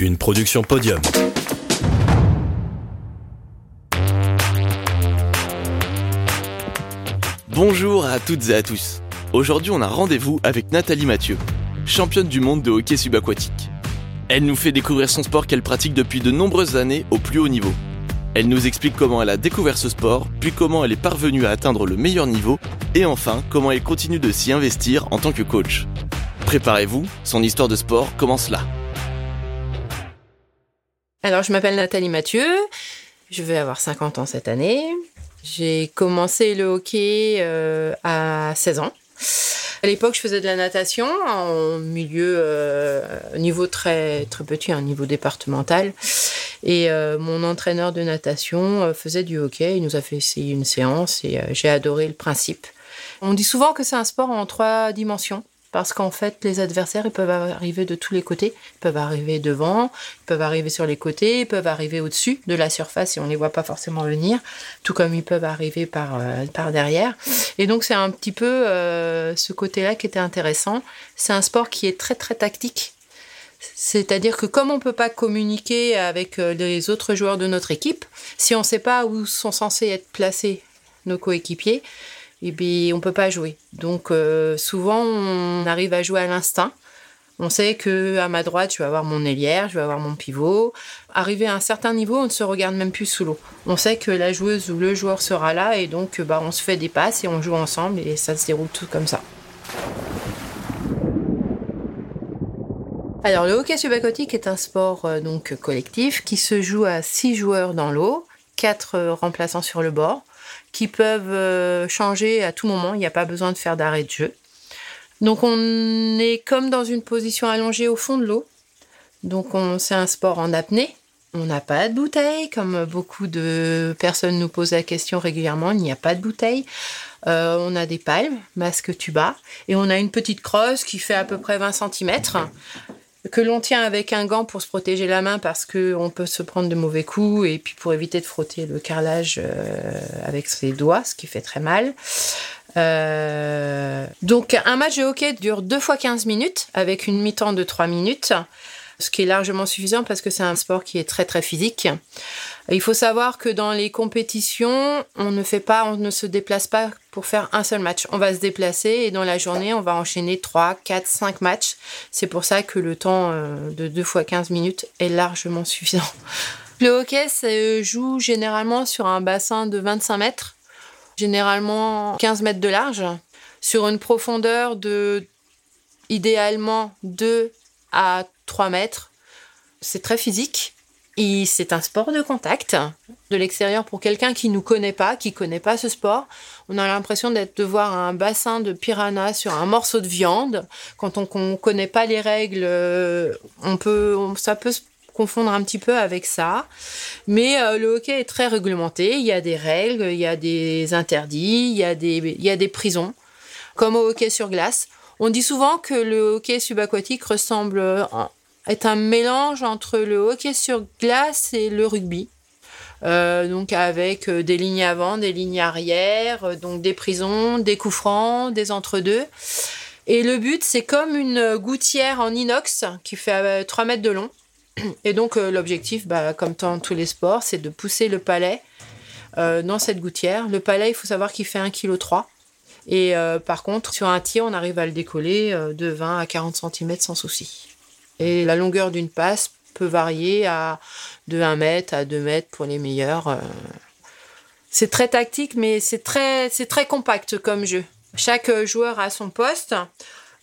une production podium. Bonjour à toutes et à tous. Aujourd'hui, on a rendez-vous avec Nathalie Mathieu, championne du monde de hockey subaquatique. Elle nous fait découvrir son sport qu'elle pratique depuis de nombreuses années au plus haut niveau. Elle nous explique comment elle a découvert ce sport, puis comment elle est parvenue à atteindre le meilleur niveau, et enfin comment elle continue de s'y investir en tant que coach. Préparez-vous, son histoire de sport commence là. Alors, je m'appelle Nathalie Mathieu, je vais avoir 50 ans cette année. J'ai commencé le hockey euh, à 16 ans. À l'époque, je faisais de la natation en milieu euh, niveau très très petit, un niveau départemental. Et euh, mon entraîneur de natation euh, faisait du hockey. Il nous a fait essayer une séance et euh, j'ai adoré le principe. On dit souvent que c'est un sport en trois dimensions. Parce qu'en fait, les adversaires, ils peuvent arriver de tous les côtés. Ils peuvent arriver devant, ils peuvent arriver sur les côtés, ils peuvent arriver au-dessus de la surface et on ne les voit pas forcément venir, tout comme ils peuvent arriver par, euh, par derrière. Et donc, c'est un petit peu euh, ce côté-là qui était intéressant. C'est un sport qui est très, très tactique. C'est-à-dire que comme on ne peut pas communiquer avec euh, les autres joueurs de notre équipe, si on ne sait pas où sont censés être placés nos coéquipiers, et bien on peut pas jouer. Donc euh, souvent on arrive à jouer à l'instinct. On sait que à ma droite, je vais avoir mon ailière, je vais avoir mon pivot. Arrivé à un certain niveau, on ne se regarde même plus sous l'eau. On sait que la joueuse ou le joueur sera là et donc bah, on se fait des passes et on joue ensemble et ça se déroule tout comme ça. Alors le hockey subaquatique est un sport euh, donc collectif qui se joue à 6 joueurs dans l'eau, 4 euh, remplaçants sur le bord qui peuvent euh, changer à tout moment. Il n'y a pas besoin de faire d'arrêt de jeu. Donc on est comme dans une position allongée au fond de l'eau. Donc c'est un sport en apnée. On n'a pas de bouteille, comme beaucoup de personnes nous posent la question régulièrement. Il n'y a pas de bouteille. Euh, on a des palmes, masque tuba, et on a une petite crosse qui fait à peu près 20 cm que l'on tient avec un gant pour se protéger la main parce que on peut se prendre de mauvais coups et puis pour éviter de frotter le carrelage euh, avec ses doigts, ce qui fait très mal. Euh, donc un match de hockey dure deux fois 15 minutes avec une mi-temps de 3 minutes ce qui est largement suffisant parce que c'est un sport qui est très très physique. Il faut savoir que dans les compétitions, on ne fait pas, on ne se déplace pas pour faire un seul match. On va se déplacer et dans la journée, on va enchaîner 3, 4, 5 matchs. C'est pour ça que le temps euh, de 2 fois 15 minutes est largement suffisant. Le hockey se joue généralement sur un bassin de 25 mètres, généralement 15 mètres de large, sur une profondeur de idéalement 2 à 3 mètres. C'est très physique. C'est un sport de contact de l'extérieur pour quelqu'un qui nous connaît pas, qui connaît pas ce sport. On a l'impression d'être de voir un bassin de piranha sur un morceau de viande. Quand on, ne connaît pas les règles, euh, on peut, ça peut se confondre un petit peu avec ça. Mais euh, le hockey est très réglementé. Il y a des règles, il y a des interdits, il y a des, il y a des prisons, comme au hockey sur glace. On dit souvent que le hockey subaquatique ressemble est un mélange entre le hockey sur glace et le rugby. Euh, donc avec euh, des lignes avant, des lignes arrière, euh, donc des prisons, des coups francs, des entre-deux. Et le but, c'est comme une gouttière en inox qui fait 3 mètres de long. Et donc l'objectif, bah, comme dans tous les sports, c'est de pousser le palais dans cette gouttière. Le palais, il faut savoir qu'il fait 1,3 kg. Et par contre, sur un tir, on arrive à le décoller de 20 à 40 cm sans souci. Et la longueur d'une passe peut varier à de 1 mètre à 2 mètres pour les meilleurs. Euh. C'est très tactique, mais c'est très, c'est très compact comme jeu. Chaque joueur a son poste.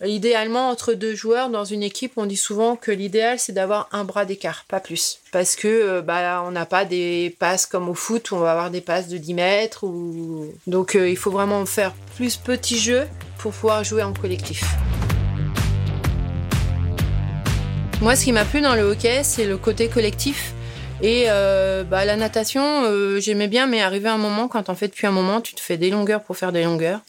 Idéalement, entre deux joueurs dans une équipe, on dit souvent que l'idéal, c'est d'avoir un bras d'écart, pas plus. Parce que euh, bah, on n'a pas des passes comme au foot où on va avoir des passes de 10 mètres. Ou... Donc euh, il faut vraiment faire plus petit jeu pour pouvoir jouer en collectif. Moi, ce qui m'a plu dans le hockey, c'est le côté collectif. Et euh, bah, la natation, j'aimais bien, mais arrivé un moment, quand en fais depuis un moment, tu te fais des longueurs pour faire des longueurs.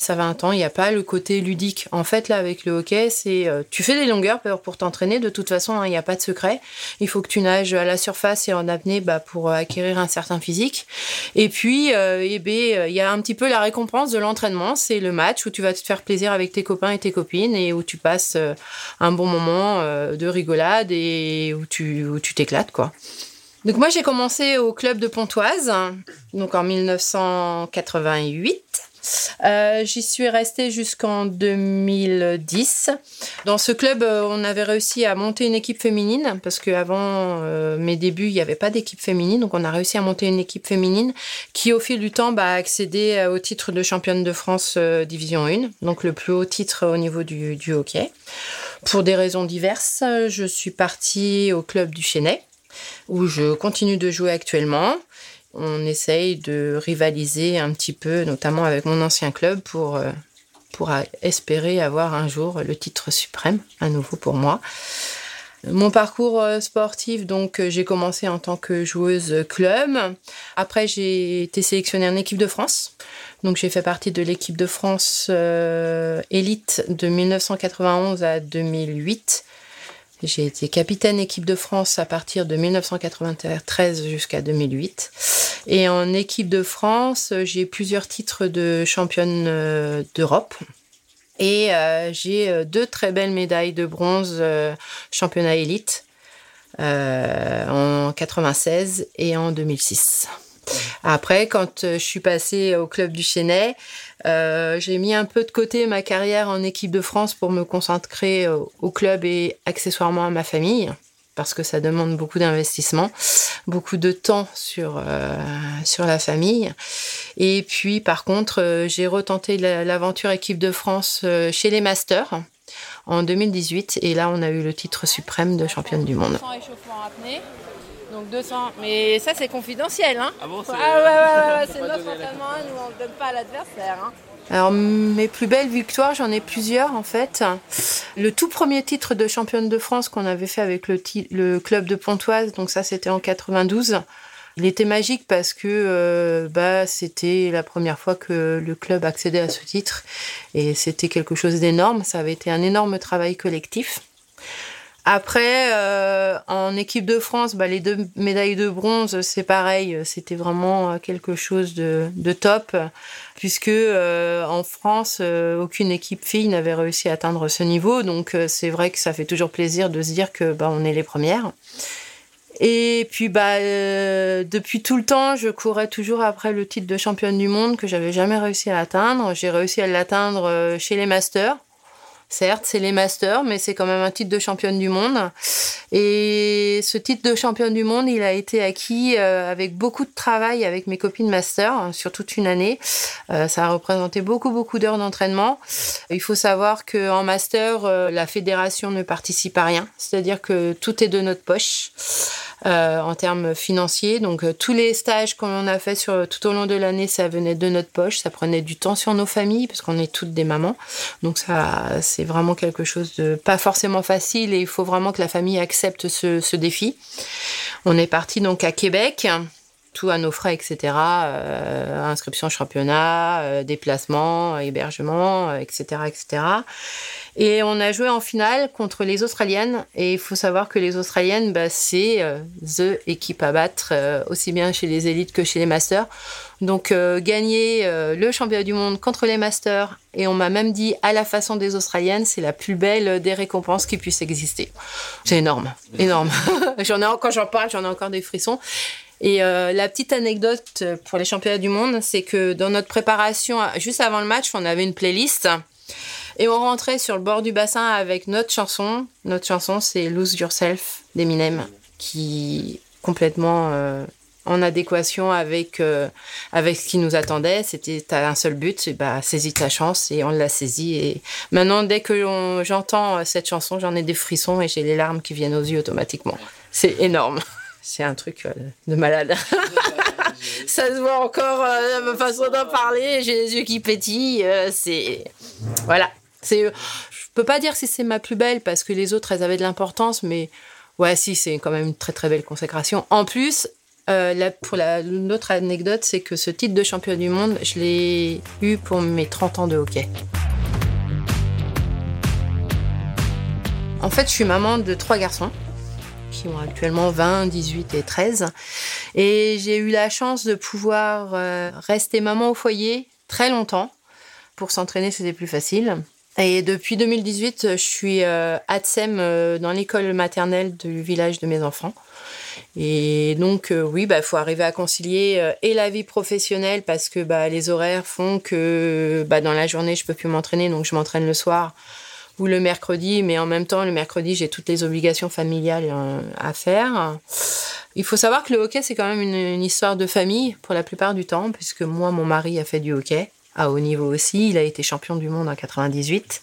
Ça va un temps, il n'y a pas le côté ludique. En fait, là, avec le hockey, c'est euh, tu fais des longueurs pour t'entraîner. De toute façon, hein, il n'y a pas de secret. Il faut que tu nages à la surface et en apnée bah, pour acquérir un certain physique. Et puis, euh, eh ben, il y a un petit peu la récompense de l'entraînement. C'est le match où tu vas te faire plaisir avec tes copains et tes copines et où tu passes euh, un bon moment de rigolade et où tu où tu t'éclates, quoi. Donc moi j'ai commencé au club de Pontoise, donc en 1988. Euh, j'y suis restée jusqu'en 2010. Dans ce club, euh, on avait réussi à monter une équipe féminine parce qu'avant euh, mes débuts, il n'y avait pas d'équipe féminine. Donc, on a réussi à monter une équipe féminine qui, au fil du temps, bah, a accédé au titre de championne de France Division 1, donc le plus haut titre au niveau du, hockey. Pour des raisons diverses, je suis partie au club du Chesnay où je continue de jouer actuellement. On essaye de rivaliser un petit peu, notamment avec mon ancien club, pour, euh, espérer avoir un jour le titre suprême, à nouveau pour moi. Mon parcours euh, sportif, donc euh, j'ai commencé en tant que joueuse club. Après, j'ai été sélectionnée en équipe de France. Donc j'ai fait partie de l'équipe de France élite de 1991 à 2008. J'ai été capitaine équipe de France à partir de 1993 jusqu'à 2008. Et en équipe de France, j'ai plusieurs titres de championne euh, d'Europe. Et euh, j'ai euh, deux très belles médailles de bronze championnat élite en 96 et en 2006. Après, quand je suis passée au club du Chesnay, euh, j'ai mis un peu de côté ma carrière en équipe de France pour me concentrer au club et accessoirement à ma famille parce que ça demande beaucoup d'investissement, beaucoup de temps sur, euh, sur la famille. Et puis, par contre, euh, j'ai retenté l'aventure équipe de France chez les Masters en 2018. Et là, on a eu le titre suprême de championne du monde. Donc 200. Mais ça, c'est confidentiel. Hein ah bon Ah ouais, ouais, ouais, c'est notre entraînement. Nous, on ne donne pas à l'adversaire. Hein. Alors, mes plus belles victoires, j'en ai plusieurs en fait. Le tout premier titre de championne de France qu'on avait fait avec le, club de Pontoise, donc ça c'était en 92. Il était magique parce que euh, bah, c'était la première fois que le club accédait à ce titre et c'était quelque chose d'énorme. Ça avait été un énorme travail collectif. Après, euh, en équipe de France, bah, les deux médailles de bronze, c'est pareil, c'était vraiment quelque chose de, top, puisque euh, en France, euh, aucune équipe fille n'avait réussi à atteindre ce niveau. Donc c'est vrai que ça fait toujours plaisir de se dire que bah, on est les premières. Et puis bah depuis tout le temps, je courais toujours après le titre de championne du monde que j'avais jamais réussi à atteindre. J'ai réussi à l'atteindre chez les masters Certes, c'est les masters, mais c'est quand même un titre de championne du monde. Et ce titre de championne du monde, il a été acquis euh, avec beaucoup de travail avec mes copines master hein, sur toute une année. Euh, ça a représenté beaucoup, beaucoup d'heures d'entraînement. Il faut savoir qu'en master, euh, la fédération ne participe à rien. C'est-à-dire que tout est de notre poche. Euh, en termes financiers. Donc euh, tous les stages qu'on a fait sur, tout au long de l'année, ça venait de notre poche, ça prenait du temps sur nos familles parce qu'on est toutes des mamans. Donc ça, c'est vraiment quelque chose de pas forcément facile et il faut vraiment que la famille accepte ce, ce défi. On est parti donc à Québec à nos frais, etc. Euh, inscription championnat, euh, déplacement, hébergement, etc., etc. Et on a joué en finale contre les Australiennes. Et il faut savoir que les Australiennes, bah, c'est euh, the équipe à battre, euh, aussi bien chez les élites que chez les masters. Donc euh, gagner le championnat du monde contre les masters, et on m'a même dit à la façon des Australiennes, c'est la plus belle des récompenses qui puisse exister. C'est énorme, énorme. quand j'en parle, j'en ai encore des frissons. Et la petite anecdote pour les championnats du monde, c'est que dans notre préparation, juste avant le match, on avait une playlist et on rentrait sur le bord du bassin avec notre chanson. Notre chanson, c'est Lose Yourself d'Eminem, qui complètement euh, en adéquation avec, euh, avec ce qui nous attendait. C'était un seul but, bah, saisis ta chance et on l'a saisi. Et maintenant, dès que j'entends cette chanson, j'en ai des frissons et j'ai les larmes qui viennent aux yeux automatiquement. C'est énorme. C'est un truc euh, de malade. ça se voit encore ma façon d'en parler. J'ai les yeux qui pétillent. c'est voilà. C'est, je peux pas dire si c'est ma plus belle parce que les autres elles avaient de l'importance, mais ouais, si c'est quand même une très très belle consécration. En plus, Euh, pour l'autre anecdote, c'est que ce titre de champion du monde, je l'ai eu pour mes 30 ans de hockey. En fait, je suis maman de trois garçons qui ont actuellement 20, 18 et 13. Et j'ai eu la chance de pouvoir euh, rester maman au foyer très longtemps. Pour s'entraîner, c'était plus facile. Et depuis 2018, je suis euh, ATSEM euh, dans l'école maternelle du village de mes enfants. Et donc, euh, oui, il bah, faut arriver à concilier euh, et la vie professionnelle parce que bah, les horaires font que bah, dans la journée, je peux plus m'entraîner, donc je m'entraîne le soir ou le mercredi, mais en même temps, le mercredi, j'ai toutes les obligations familiales euh, à faire. Il faut savoir que le hockey, c'est quand même une, histoire de famille pour la plupart du temps, puisque moi, mon mari a fait du hockey à haut niveau aussi. Il a été champion du monde en 98.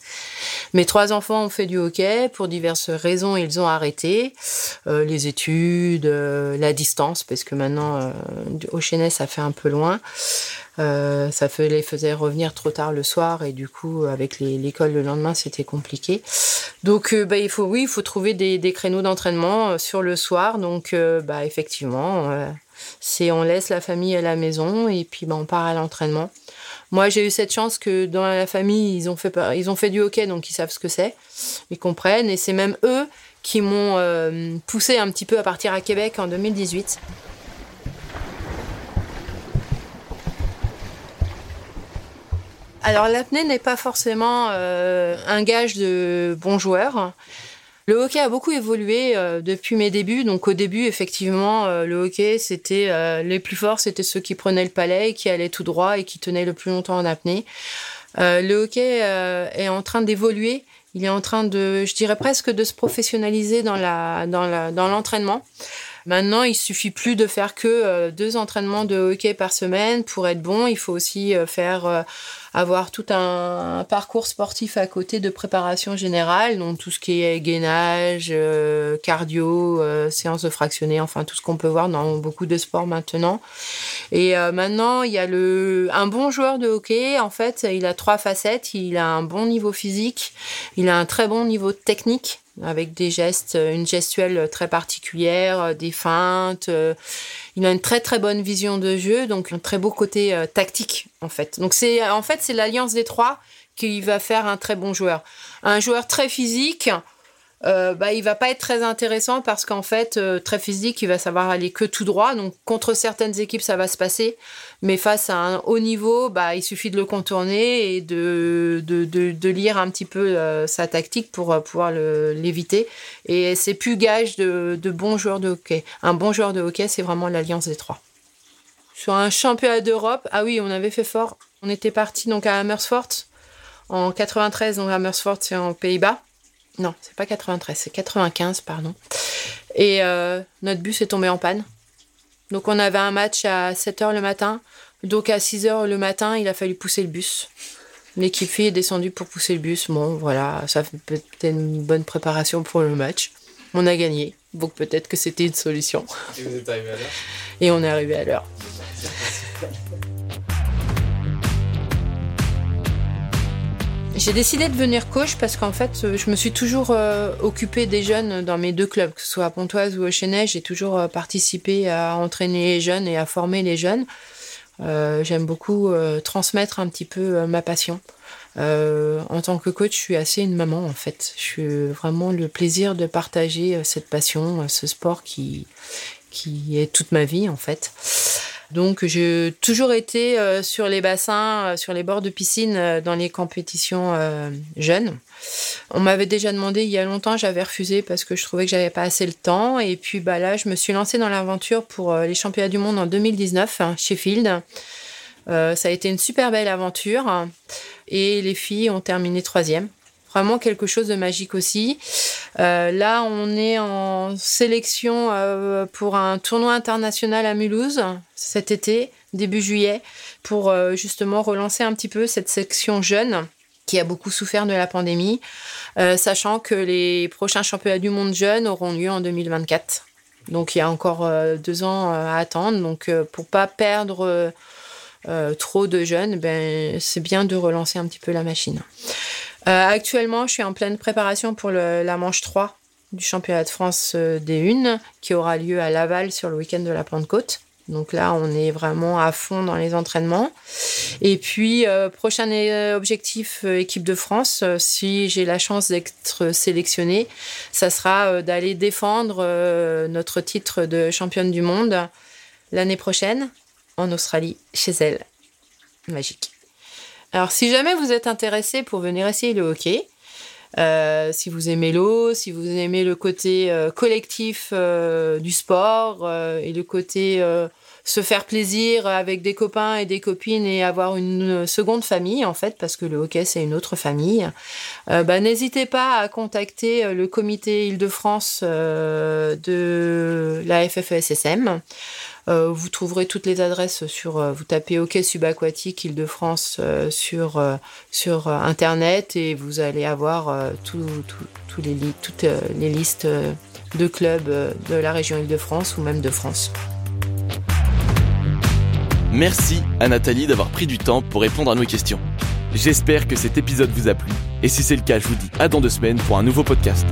Mes trois enfants ont fait du hockey. Pour diverses raisons, ils ont arrêté. Euh, les études, euh, la distance, parce que maintenant, euh, au Chenet, ça fait un peu loin. Ça les faisait revenir trop tard le soir et du coup, avec l'école le lendemain, c'était compliqué. Donc, bah, il faut, oui, il faut trouver des, des créneaux d'entraînement sur le soir. Donc, bah, effectivement, c'est on laisse la famille à la maison et puis bah, on part à l'entraînement. Moi, j'ai eu cette chance que dans la famille, ils ont fait, du hockey, donc ils savent ce que c'est. Ils comprennent. Et c'est même eux qui m'ont euh, poussé un petit peu à partir à Québec en 2018. Alors l'apnée n'est pas forcément euh, un gage de bon joueur. Le hockey a beaucoup évolué euh, depuis mes débuts. Donc au début, effectivement, euh, le hockey, c'était euh, les plus forts, c'était ceux qui prenaient le palais, qui allaient tout droit et qui tenaient le plus longtemps en apnée. le hockey est en train d'évoluer. Il est en train de, je dirais presque, de se professionnaliser dans l'entraînement. Maintenant, il suffit plus de faire que deux entraînements de hockey par semaine pour être bon. Il faut aussi faire avoir tout un, parcours sportif à côté de préparation générale, donc tout ce qui est gainage, euh, cardio, euh, séance de fractionné, enfin tout ce qu'on peut voir dans beaucoup de sports maintenant. Et euh, maintenant, il y a le un bon joueur de hockey. En fait, il a trois facettes. Il a un bon niveau physique, il a un très bon niveau technique avec des gestes, une gestuelle très particulière, des feintes. Il a une très très bonne vision de jeu, donc un très beau côté euh, tactique en fait. Donc c'est en fait c'est l'alliance des trois qui va faire un très bon joueur. Un joueur très physique, euh, bah, il va pas être très intéressant parce qu'en fait, euh, très physique, il va savoir aller que tout droit. Donc, contre certaines équipes, ça va se passer. Mais face à un haut niveau, bah, il suffit de le contourner et de, de, de, lire un petit peu euh, sa tactique pour euh, pouvoir l'éviter. Et c'est plus gage de, de bons joueurs de hockey. Un bon joueur de hockey, c'est vraiment l'alliance des trois. Sur un championnat d'Europe, ah oui, on avait fait fort. On était parti donc à Amersfoort en 93, donc Amersfoort, c'est en Pays-Bas. Non, c'est pas 93, c'est 95, pardon. Et euh, notre bus est tombé en panne. Donc on avait un match à 7h le matin. Donc à 6h le matin, il a fallu pousser le bus. L'équipe fille est descendue pour pousser le bus. Bon, voilà, ça fait peut-être une bonne préparation pour le match. On a gagné. Donc peut-être que c'était une solution. Et vous êtes arrivé à l'heure? Et on est arrivé à l'heure. J'ai décidé de devenir coach parce qu'en fait, euh, je me suis toujours euh, occupée des jeunes dans mes deux clubs, que ce soit à Pontoise ou au Chenet. J'ai toujours euh, participé à entraîner les jeunes et à former les jeunes. J'aime beaucoup transmettre un petit peu ma passion. en tant que coach, je suis assez une maman en fait. Je suis vraiment le plaisir de partager cette passion, ce sport qui qui est toute ma vie en fait. Donc j'ai toujours été euh, sur les bassins, euh, sur les bords de piscine, euh, dans les compétitions jeunes. On m'avait déjà demandé il y a longtemps, j'avais refusé parce que je trouvais que j'avais pas assez le temps. Et puis bah là, je me suis lancée dans l'aventure pour les championnats du monde en 2019 hein, chez Field. ça a été une super belle aventure et les filles ont terminé troisième vraiment quelque chose de magique aussi. Euh, là, on est en sélection euh, pour un tournoi international à Mulhouse cet été, début juillet, pour euh, justement relancer un petit peu cette section jeune qui a beaucoup souffert de la pandémie, sachant que les prochains championnats du monde jeunes auront lieu en 2024. Donc il y a encore deux ans à attendre. Donc pour pas perdre trop de jeunes, ben, c'est bien de relancer un petit peu la machine. Euh, actuellement, je suis en pleine préparation pour la manche 3 du championnat de France des Unes qui aura lieu à Laval sur le week-end de la Pentecôte. Donc là, on est vraiment à fond dans les entraînements. Et puis, prochain objectif équipe de France, si j'ai la chance d'être sélectionnée, ça sera d'aller défendre notre titre de championne du monde l'année prochaine en Australie, chez elle. Magique. Alors, si jamais vous êtes intéressé pour venir essayer le hockey, euh, si vous aimez l'eau, si vous aimez le côté euh, collectif euh, du sport et le côté se faire plaisir avec des copains et des copines et avoir une seconde famille en fait parce que le hockey c'est une autre famille. bah, n'hésitez pas à contacter le comité Île-de-France de la FFESSM. Euh, vous trouverez toutes les adresses sur, euh, vous tapez Hockey subaquatique Île-de-France euh, sur, Internet et vous allez avoir toutes les listes de clubs de la région Île-de-France ou même de France. Merci à Nathalie d'avoir pris du temps pour répondre à nos questions. J'espère que cet épisode vous a plu et si c'est le cas, je vous dis à dans deux semaines pour un nouveau podcast.